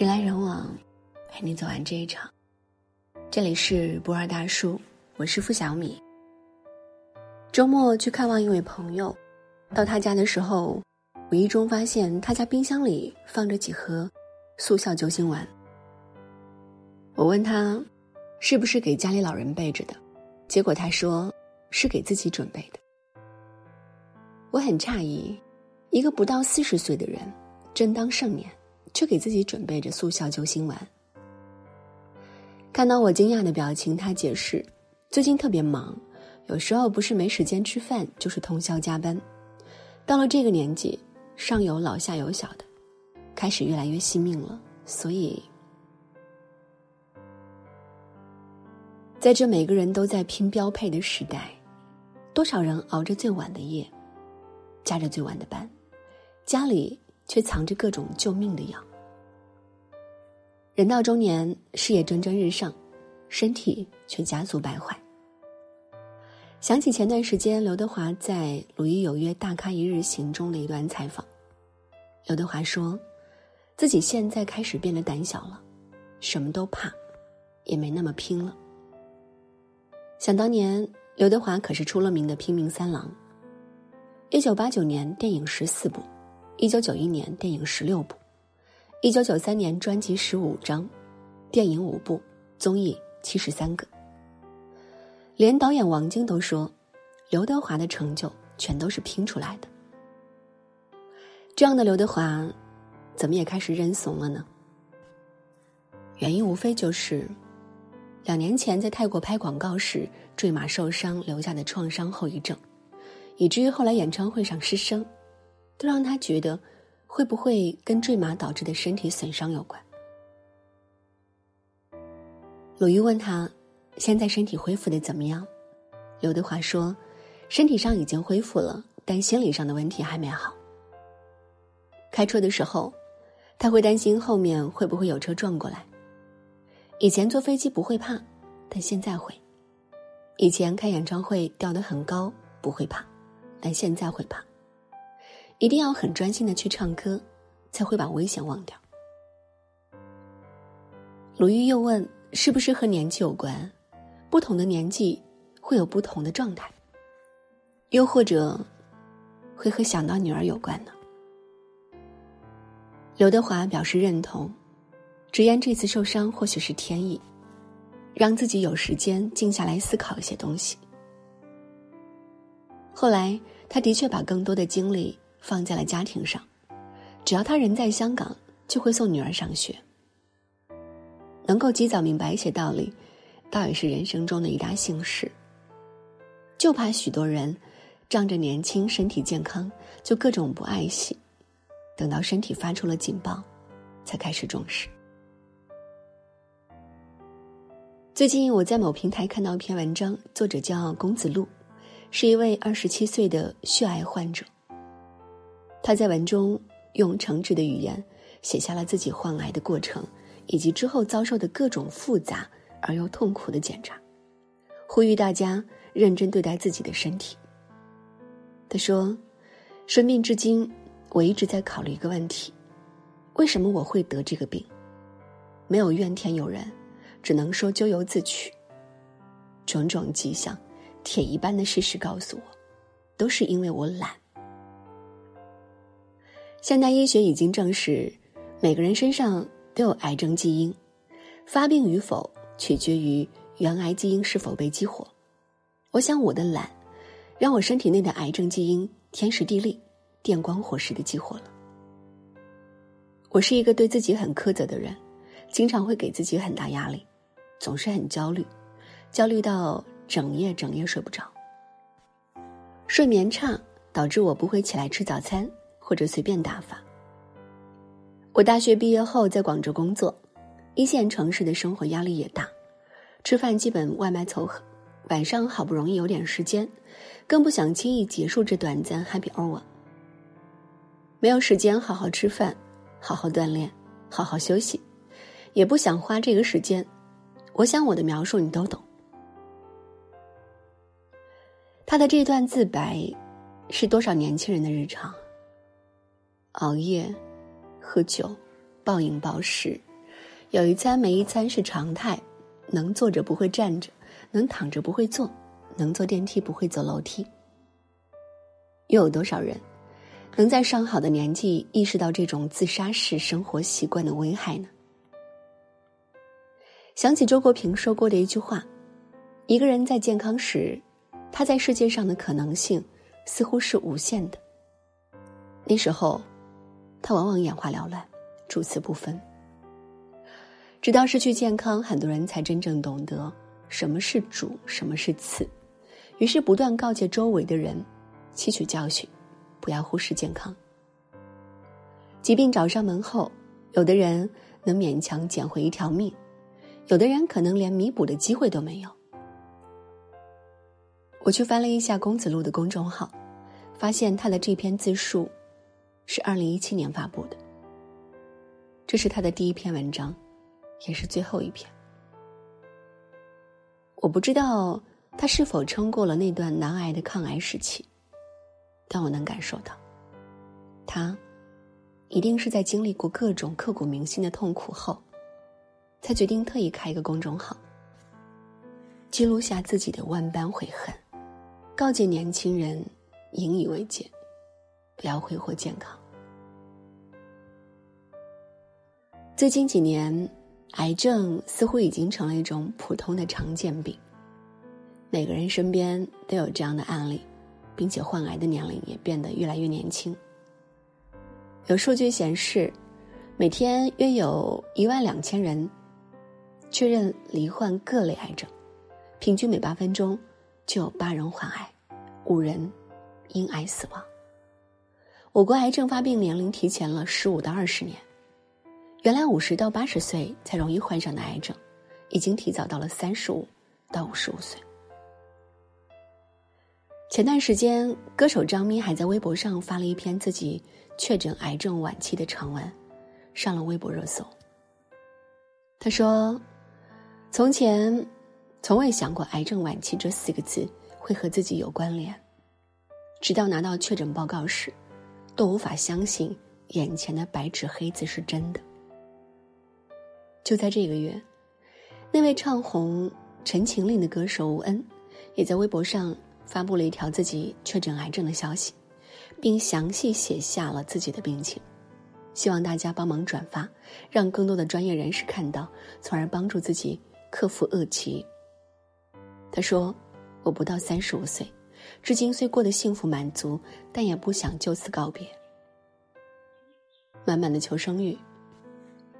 人来人往，陪你走完这一场。这里是不二大叔，我是付小米。周末去看望一位朋友，到他家的时候，无意中发现他家冰箱里放着几盒速效救心丸。我问他，是不是给家里老人备着的？结果他说是给自己准备的。我很诧异，一个不到四十岁的人，正当盛年。却给自己准备着速效救心丸。看到我惊讶的表情，他解释：最近特别忙，有时候不是没时间吃饭，就是通宵加班。到了这个年纪，上有老下有小的，开始越来越惜命了。所以，在这每个人都在拼标配的时代，多少人熬着最晚的夜，加着最晚的班，家里。却藏着各种救命的药。人到中年，事业蒸蒸日上，身体却加速败坏。想起前段时间刘德华在《鲁豫有约大咖一日行》中的一段采访，刘德华说，自己现在开始变得胆小了，什么都怕，也没那么拼了。想当年，刘德华可是出了名的拼命三郎。一九八九年，电影十四部。一九九一年，电影十六部；一九九三年，专辑十五张，电影五部，综艺七十三个。连导演王晶都说，刘德华的成就全都是拼出来的。这样的刘德华，怎么也开始认怂了呢？原因无非就是，两年前在泰国拍广告时坠马受伤留下的创伤后遗症，以至于后来演唱会上失声。都让他觉得，会不会跟坠马导致的身体损伤有关？鲁豫问他，现在身体恢复的怎么样？刘德华说，身体上已经恢复了，但心理上的问题还没好。开车的时候，他会担心后面会不会有车撞过来。以前坐飞机不会怕，但现在会。以前开演唱会掉得很高不会怕，但现在会怕。一定要很专心的去唱歌，才会把危险忘掉。鲁豫又问：“是不是和年纪有关？不同的年纪会有不同的状态，又或者会和想到女儿有关呢？”刘德华表示认同，直言这次受伤或许是天意，让自己有时间静下来思考一些东西。后来，他的确把更多的精力。放在了家庭上，只要他人在香港，就会送女儿上学。能够及早明白一些道理，倒也是人生中的一大幸事。就怕许多人仗着年轻、身体健康，就各种不爱惜，等到身体发出了警报，才开始重视。最近我在某平台看到一篇文章，作者叫龚子路，是一位二十七岁的血癌患者。他在文中用诚挚的语言写下了自己患癌的过程，以及之后遭受的各种复杂而又痛苦的检查，呼吁大家认真对待自己的身体。他说：“生病至今，我一直在考虑一个问题：为什么我会得这个病？没有怨天尤人，只能说咎由自取。种种迹象，铁一般的事实告诉我，都是因为我懒。”现代医学已经证实，每个人身上都有癌症基因，发病与否取决于原癌基因是否被激活。我想我的懒，让我身体内的癌症基因天时地利、电光火石的激活了。我是一个对自己很苛责的人，经常会给自己很大压力，总是很焦虑，焦虑到整夜整夜睡不着。睡眠差导致我不会起来吃早餐。或者随便打发。我大学毕业后在广州工作，一线城市的生活压力也大，吃饭基本外卖凑合。晚上好不容易有点时间，更不想轻易结束这短暂 happy hour。没有时间好好吃饭，好好锻炼，好好休息，也不想花这个时间。我想我的描述你都懂。他的这段自白，是多少年轻人的日常。熬夜、喝酒、暴饮暴食、有一餐没一餐是常态，能坐着不会站着，能躺着不会坐，能坐电梯不会走楼梯。又有多少人能在上好的年纪意识到这种自杀式生活习惯的危害呢？想起周国平说过的一句话：“一个人在健康时，他在世界上的可能性似乎是无限的。那时候，他往往眼花缭乱，主次不分。直到失去健康，很多人才真正懂得什么是主，什么是次，于是不断告诫周围的人，吸取教训，不要忽视健康。疾病找上门后，有的人能勉强捡回一条命。”有的人可能连弥补的机会都没有。我去翻了一下公子路的公众号，发现他的这篇自述是二零一七年发布的。这是他的第一篇文章，也是最后一篇。我不知道他是否撑过了那段难挨的抗癌时期，但我能感受到，他一定是在经历过各种刻骨铭心的痛苦后。才决定特意开一个公众号，记录下自己的万般悔恨，告诫年轻人引以为戒，不要挥霍健康。最近几年，癌症似乎已经成了一种普通的常见病，每个人身边都有这样的案例，并且患癌的年龄也变得越来越年轻。有数据显示，每天约有一万两千人。确认罹患各类癌症，平均每八分钟就有八人患癌，五人因癌死亡。我国癌症发病年龄提前了十五到二十年，原来五十到八十岁才容易患上的癌症，已经提早到了三十五到五十五岁。前段时间，歌手张咪还在微博上发了一篇自己确诊癌症晚期的长文，上了微博热搜。他说。从前，从未想过“癌症晚期”这四个字会和自己有关联，直到拿到确诊报告时，都无法相信眼前的白纸黑字是真的。就在这个月，那位唱红《陈情令》的歌手吴恩，也在微博上发布了一条自己确诊癌症的消息，并详细写下了自己的病情，希望大家帮忙转发，让更多的专业人士看到，从而帮助自己。克服恶疾。他说：“我不到三十五岁，至今虽过得幸福满足，但也不想就此告别。满满的求生欲，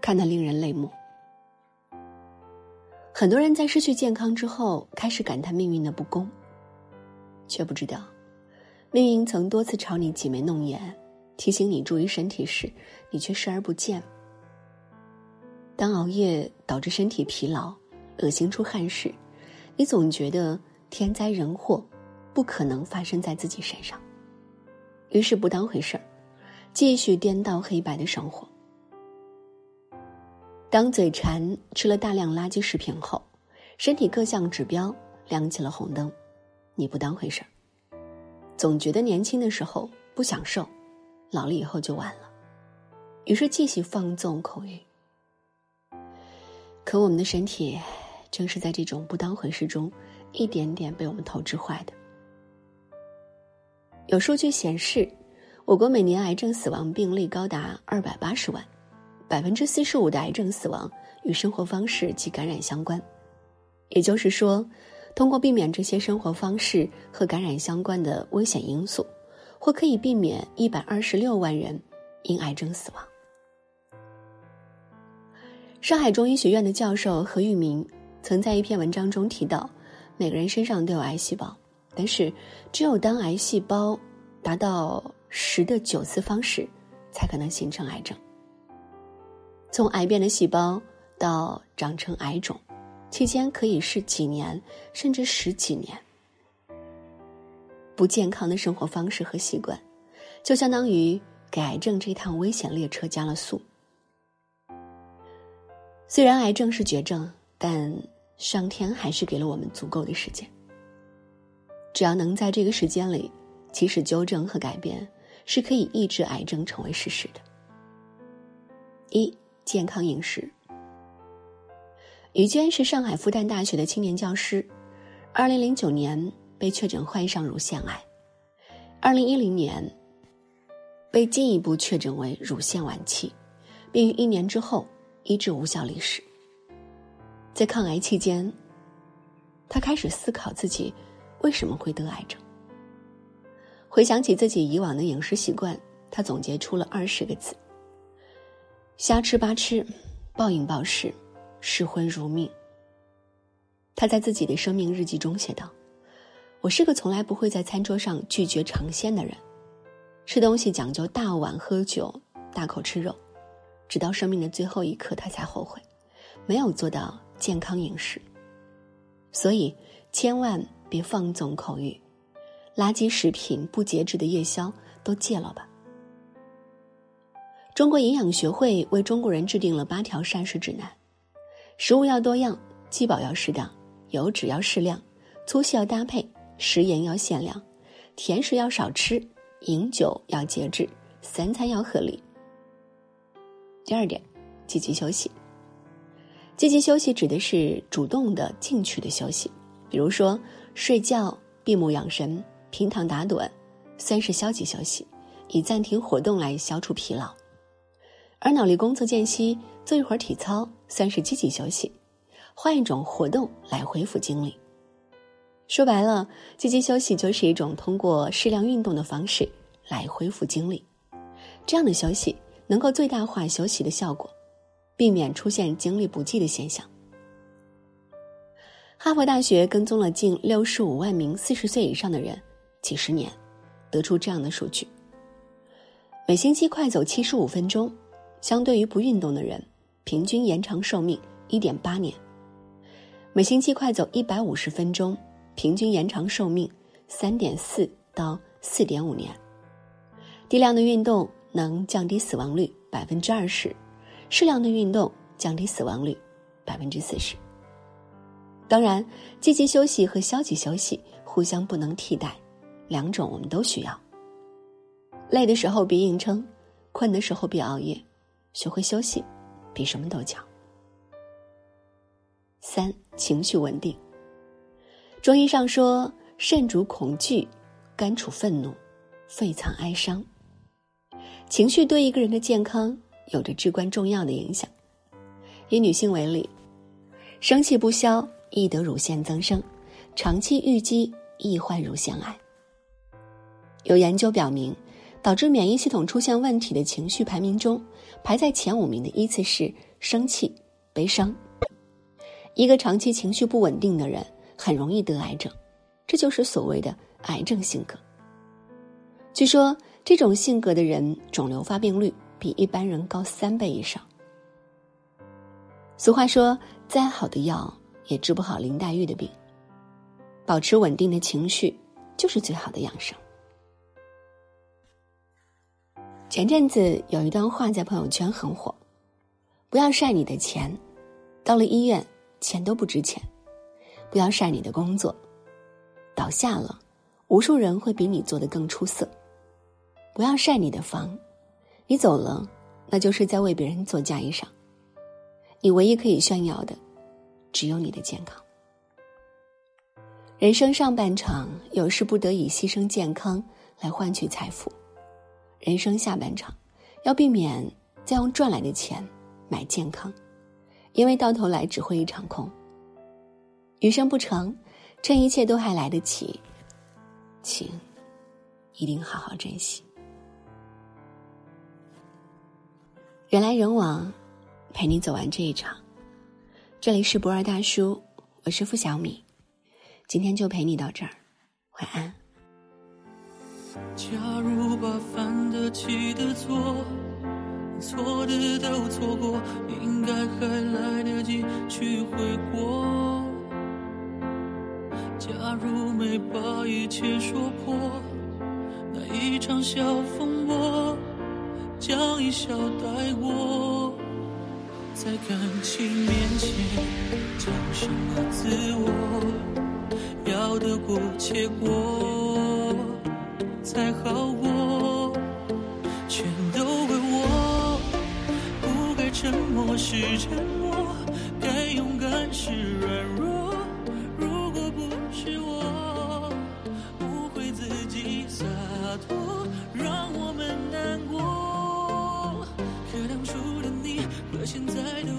看得令人泪目。很多人在失去健康之后，开始感叹命运的不公，却不知道，命运曾多次朝你挤眉弄眼，提醒你注意身体时，你却视而不见。当熬夜导致身体疲劳。”恶心出汗时，你总觉得天灾人祸不可能发生在自己身上，于是不当回事儿，继续颠倒黑白的生活。当嘴馋吃了大量垃圾食品后，身体各项指标亮起了红灯，你不当回事儿，总觉得年轻的时候不享受，老了以后就晚了，于是继续放纵口欲。可我们的身体。正是在这种不当回事中，一点点被我们透支坏的。有数据显示，我国每年癌症死亡病例高达二百八十万，百分之四十五的癌症死亡与生活方式及感染相关。也就是说，通过避免这些生活方式和感染相关的危险因素，或可以避免一百二十六万人因癌症死亡。上海中医学院的教授何玉明。曾在一篇文章中提到，每个人身上都有癌细胞，但是只有当癌细胞达到十的九次方时，才可能形成癌症。从癌变的细胞到长成癌肿，期间可以是几年，甚至十几年。不健康的生活方式和习惯，就相当于给癌症这趟危险列车加了速。虽然癌症是绝症，但上天还是给了我们足够的时间。只要能在这个时间里及时纠正和改变，是可以抑制癌症成为事实的。一、健康饮食。于娟是上海复旦大学的青年教师，二零零九年被确诊患上乳腺癌，二零一零年被进一步确诊为乳腺晚期，并于一年之后医治无效离世。在抗癌期间，他开始思考自己为什么会得癌症。回想起自己以往的饮食习惯，他总结出了二十个字：瞎吃八吃，暴饮暴食。嗜荤如命。他在自己的生命日记中写道：“我是个从来不会在餐桌上拒绝尝鲜的人，吃东西讲究大碗喝酒，大口吃肉，直到生命的最后一刻，他才后悔，没有做到健康饮食。所以，千万别放纵口欲，垃圾食品、不节制的夜宵都戒了吧。”中国营养学会为中国人制定了八条膳食指南。食物要多样，饥饱要适当，油脂要适量，粗细要搭配，食盐要限量，甜食要少吃，饮酒要节制，三餐要合理。第二点，积极休息。积极休息指的是主动的、进取的休息，比如说睡觉、闭目养神、平躺打盹，算是消极休息，以暂停活动来消除疲劳。而脑力工作间隙做一会儿体操。算是积极休息，换一种活动来恢复精力。说白了，积极休息就是一种通过适量运动的方式来恢复精力。这样的休息能够最大化休息的效果，避免出现精力不济的现象。哈佛大学跟踪了近六十五万名四十岁以上的人几十年，得出这样的数据：每星期快走七十五分钟，相对于不运动的人。平均延长寿命一点八年，每星期快走一百五十分钟，平均延长寿命三点四到四点五年。低量的运动能降低死亡率百分之二十，适量的运动降低死亡率百分之四十。当然，积极休息和消极休息互相不能替代，两种我们都需要。累的时候别硬撑，困的时候别熬夜，学会休息。比什么都强。三、情绪稳定。中医上说，肾主恐惧，肝处愤怒，肺藏哀伤。情绪对一个人的健康有着至关重要的影响。以女性为例，生气不消易得乳腺增生，长期郁积易患乳腺癌。有研究表明。导致免疫系统出现问题的情绪排名中，排在前五名的依次是生气、悲伤。一个长期情绪不稳定的人，很容易得癌症，这就是所谓的癌症性格。据说，这种性格的人，肿瘤发病率比一般人高三倍以上。俗话说：“再好的药也治不好林黛玉的病。”保持稳定的情绪，就是最好的养生。前阵子有一段话在朋友圈很火：“不要晒你的钱，到了医院钱都不值钱；不要晒你的工作，倒下了，无数人会比你做的更出色；不要晒你的房，你走了，那就是在为别人做嫁衣裳。你唯一可以炫耀的，只有你的健康。人生上半场，有时不得已牺牲健康来换取财富。”人生下半场，要避免再用赚来的钱买健康，因为到头来只会一场空。余生不长，趁一切都还来得及，请一定好好珍惜。人来人往，陪你走完这一场。这里是不二大叔，我是付小米，今天就陪你到这儿，晚安。假如把犯得起的错，错的都错过，应该还来得及去悔过。假如没把一切说破，那一场小风波，将一笑带过。在感情面前，讲什么自我，要得过且过。才好过全都怪我不该沉默时沉默该勇敢时软弱。如果不是我误会自己洒脱让我们难过。可当初的你和现在的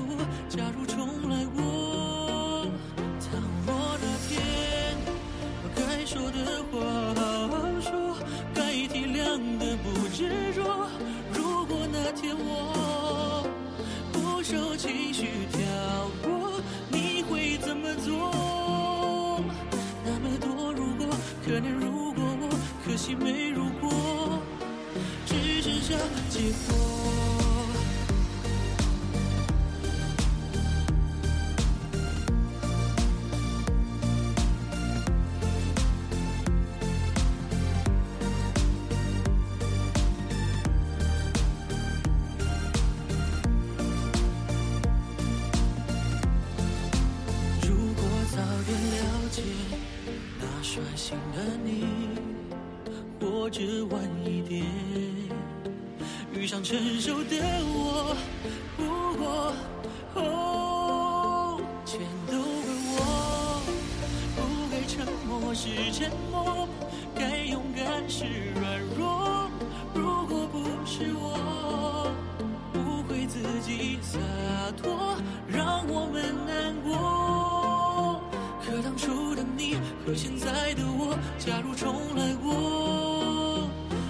脱，让我们难过。可当初的你和现在的我，假如重来过，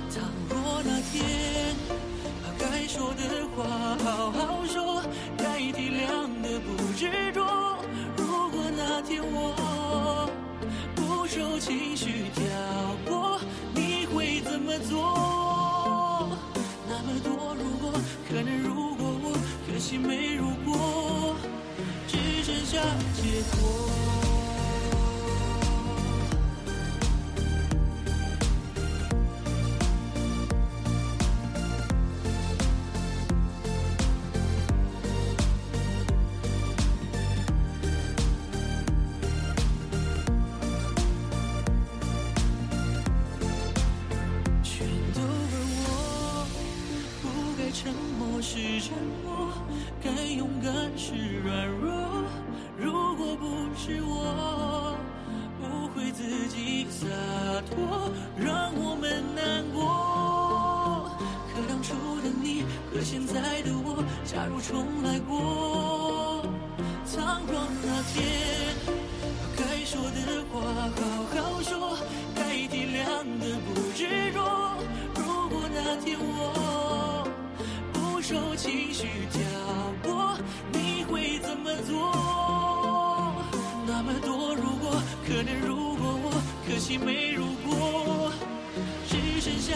倘若那天把该说的话好好说，该体谅的不执着。如果那天我不受情绪挑拨，你会怎么做？那么多如果，可能如果我，可惜没如果，结可现在的我，假如重来过，倘若那天。该说的话好好说，该体谅的不执着。如果那天我不受情绪挑拨，你会怎么做？那么多如果，可能如果我，可惜没如果，只剩下